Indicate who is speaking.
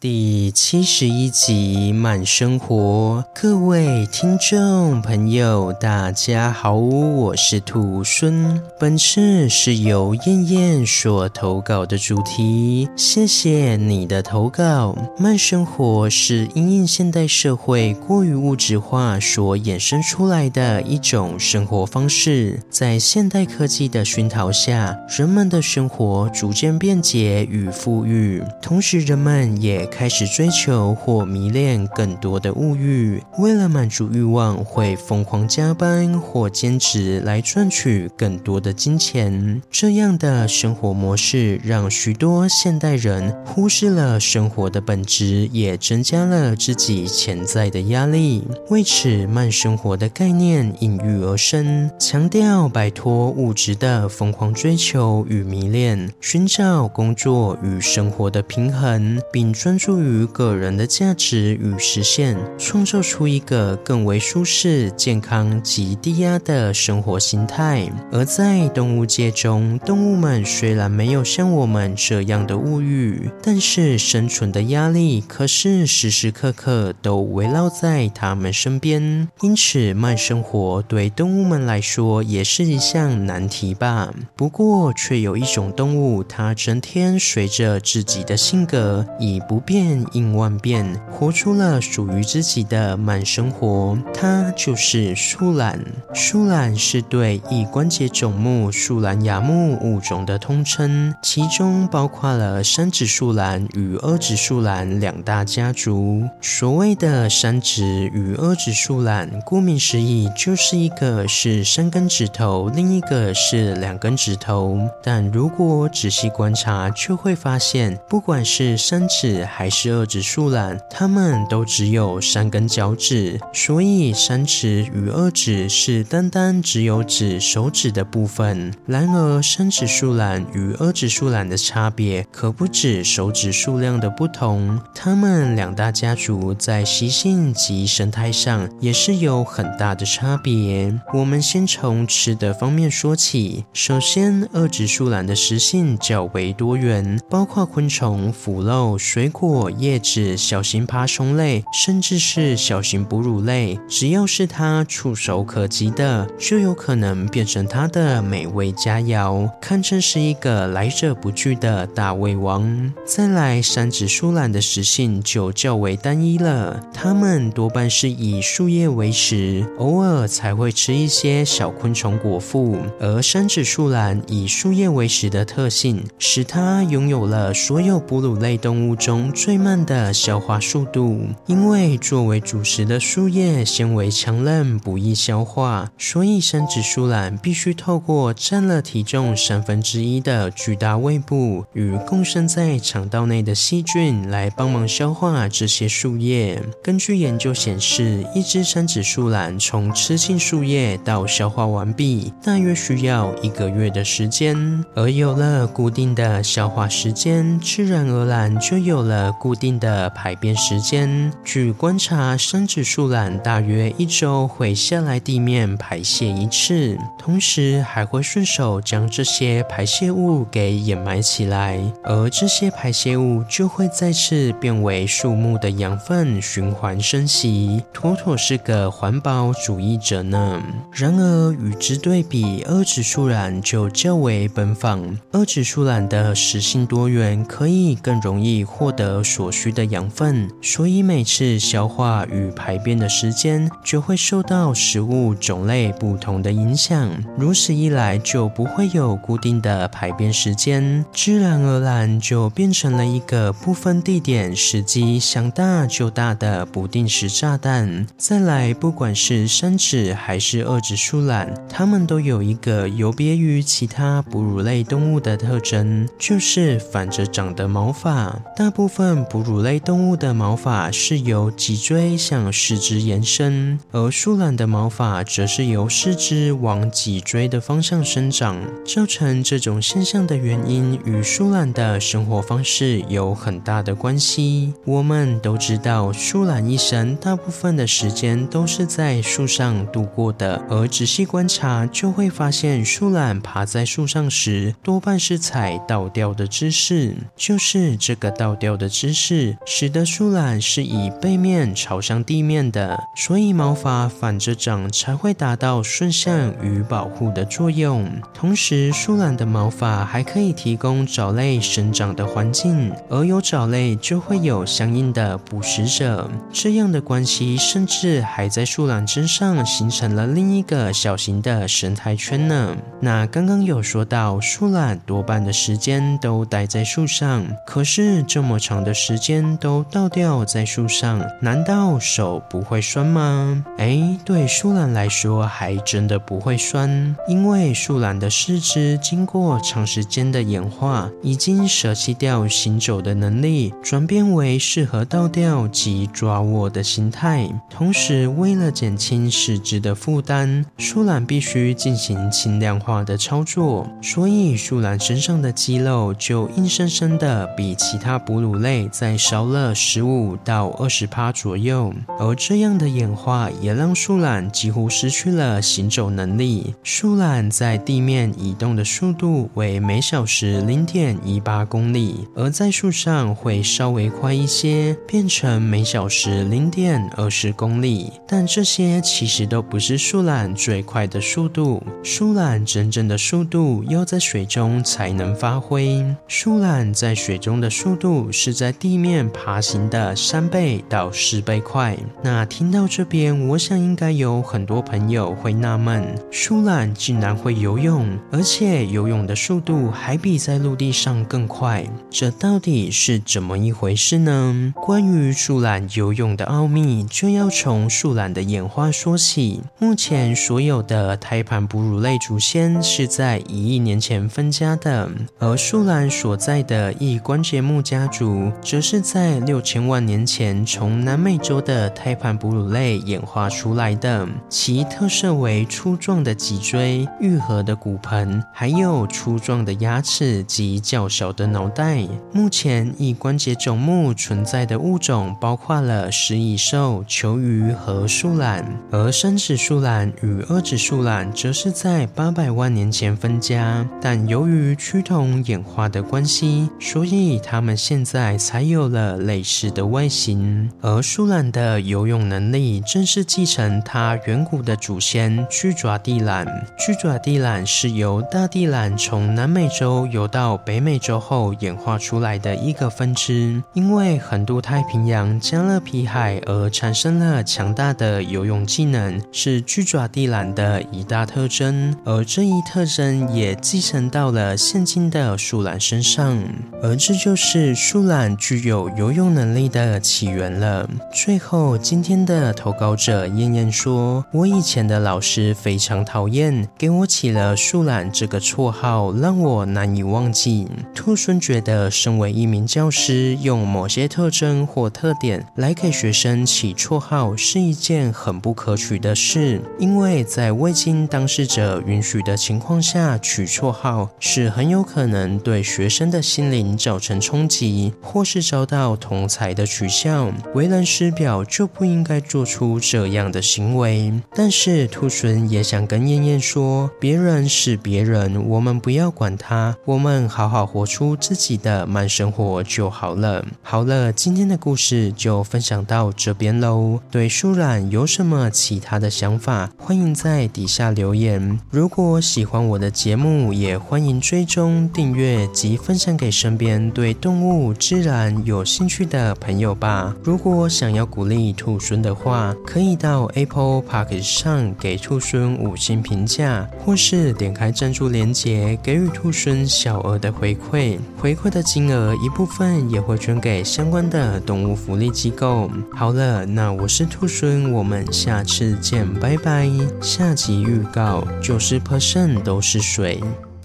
Speaker 1: 第七十一集慢生活，各位听众朋友，大家好，我是兔孙。本次是由燕燕所投稿的主题，谢谢你的投稿。慢生活是因应现代社会过于物质化所衍生出来的一种生活方式，在现代科技的熏陶下，人们的生活逐渐便捷与富裕，同时人们也开始追求或迷恋更多的物欲，为了满足欲望，会疯狂加班或兼职来赚取更多的金钱。这样的生活模式让许多现代人忽视了生活的本质，也增加了自己潜在的压力。为此，慢生活的概念应运而生，强调摆脱物质的疯狂追求与迷恋，寻找工作与生活的平衡，并专注于。个人的价值与实现，创造出一个更为舒适、健康及低压的生活形态。而在动物界中，动物们虽然没有像我们这样的物欲，但是生存的压力可是时时刻刻都围绕在它们身边。因此，慢生活对动物们来说也是一项难题吧。不过，却有一种动物，它整天随着自己的性格以不变。应万变，活出了属于自己的慢生活。它就是树懒。树懒是对翼关节总目树懒亚目物种的通称，其中包括了三趾树懒与二趾树懒两大家族。所谓的三趾与二趾树懒，顾名思义，就是一个是三根指头，另一个是两根指头。但如果仔细观察，就会发现，不管是三趾还是二指树懒，它们都只有三根脚趾，所以三趾与二趾是单单只有指手指的部分。然而，三趾树懒与二趾树懒的差别可不止手指数量的不同，它们两大家族在习性及生态上也是有很大的差别。我们先从吃的方面说起，首先，二指树懒的食性较为多元，包括昆虫、腐肉、水果、果。叶子、小型爬虫类，甚至是小型哺乳类，只要是它触手可及的，就有可能变成它的美味佳肴，堪称是一个来者不拒的大胃王。再来，三趾树懒的食性就较为单一了，它们多半是以树叶为食，偶尔才会吃一些小昆虫果腹。而三趾树懒以树叶为食的特性，使它拥有了所有哺乳类动物中最慢的消化速度，因为作为主食的树叶纤维强韧，不易消化，所以三趾树懒必须透过占了体重三分之一的巨大胃部与共生在肠道内的细菌来帮忙消化这些树叶。根据研究显示，一只三趾树懒从吃进树叶到消化完毕，大约需要一个月的时间。而有了固定的消化时间，自然而然就有了固定。的排便时间，据观察，生殖树懒大约一周会下来地面排泄一次，同时还会顺手将这些排泄物给掩埋起来，而这些排泄物就会再次变为树木的养分，循环生息，妥妥是个环保主义者呢。然而与之对比，二趾树懒就较为奔放，二趾树懒的食性多元，可以更容易获得所需的养分，所以每次消化与排便的时间就会受到食物种类不同的影响。如此一来，就不会有固定的排便时间，自然而然就变成了一个不分地点、时机想大就大的不定时炸弹。再来，不管是三趾还是二趾树懒，它们都有一个有别于其他哺乳类动物的特征，就是反着长的毛发，大部分。分哺乳类动物的毛发是由脊椎向四肢延伸，而树懒的毛发则是由四肢往脊椎的方向生长。造成这种现象的原因与树懒的生活方式有很大的关系。我们都知道，树懒一生大部分的时间都是在树上度过的，而仔细观察就会发现，树懒爬在树上时多半是踩倒吊的姿势，就是这个倒吊的姿势，使得树懒是以背面朝向地面的，所以毛发反着长才会达到顺向与保护的作用。同时，树懒的毛发还可以提供藻类生长的环境，而有藻类就会有相应的捕食者。这样的关系甚至还在树懒身上形成了另一个小型的生态圈呢。那刚刚有说到，树懒多半的时间都待在树上，可是这么长的时间都倒吊在树上，难道手不会酸吗？哎，对树懒来说还真的不会酸，因为树懒的。四肢经过长时间的演化，已经舍弃掉行走的能力，转变为适合倒吊及抓握的形态。同时，为了减轻四肢的负担，树懒必须进行轻量化的操作，所以树懒身上的肌肉就硬生生的比其他哺乳类再烧了十五到二十趴左右。而这样的演化也让树懒几乎失去了行走能力。树懒在地面。移动的速度为每小时零点一八公里，而在树上会稍微快一些，变成每小时零点二十公里。但这些其实都不是树懒最快的速度，树懒真正的速度要在水中才能发挥。树懒在水中的速度是在地面爬行的三倍到四倍快。那听到这边，我想应该有很多朋友会纳闷，树懒竟然会游泳。而且游泳的速度还比在陆地上更快，这到底是怎么一回事呢？关于树懒游泳的奥秘，就要从树懒的演化说起。目前所有的胎盘哺乳类祖先是在一亿年前分家的，而树懒所在的翼关节目家族，则是在六千万年前从南美洲的胎盘哺乳类演化出来的，其特色为粗壮的脊椎、愈合的骨盆，还有粗壮的牙齿及较小的脑袋。目前以关节总目存在的物种包括了食蚁兽、球鱼和树懒，而三趾树懒与二趾树懒则是在八百万年前分家。但由于趋同演化的关系，所以它们现在才有了类似的外形。而树懒的游泳能力正是继承它远古的祖先巨爪地懒。巨爪地懒是。由大地懒从南美洲游到北美洲后演化出来的一个分支，因为横渡太平洋、加勒比海而产生了强大的游泳技能，是巨爪地懒的一大特征。而这一特征也继承到了现今的树懒身上，而这就是树懒具有游泳能力的起源了。最后，今天的投稿者燕燕说：“我以前的老师非常讨厌，给我起了树。”懒这个绰号让我难以忘记。兔孙觉得，身为一名教师，用某些特征或特点来给学生起绰号是一件很不可取的事，因为在未经当事者允许的情况下取绰号，是很有可能对学生的心灵造成冲击，或是遭到同才的取笑。为人师表就不应该做出这样的行为。但是兔猻也想跟燕燕说，别人是。别人，我们不要管他，我们好好活出自己的慢生活就好了。好了，今天的故事就分享到这边喽。对树懒有什么其他的想法，欢迎在底下留言。如果喜欢我的节目，也欢迎追踪订阅及分享给身边对动物自然有兴趣的朋友吧。如果想要鼓励兔孙的话，可以到 Apple Park 上给兔孙五星评价，或是点。开赞助链接，给予兔孙小额的回馈，回馈的金额一部分也会捐给相关的动物福利机构。好了，那我是兔孙，我们下次见，拜拜。下集预告：九十 percent 都是水。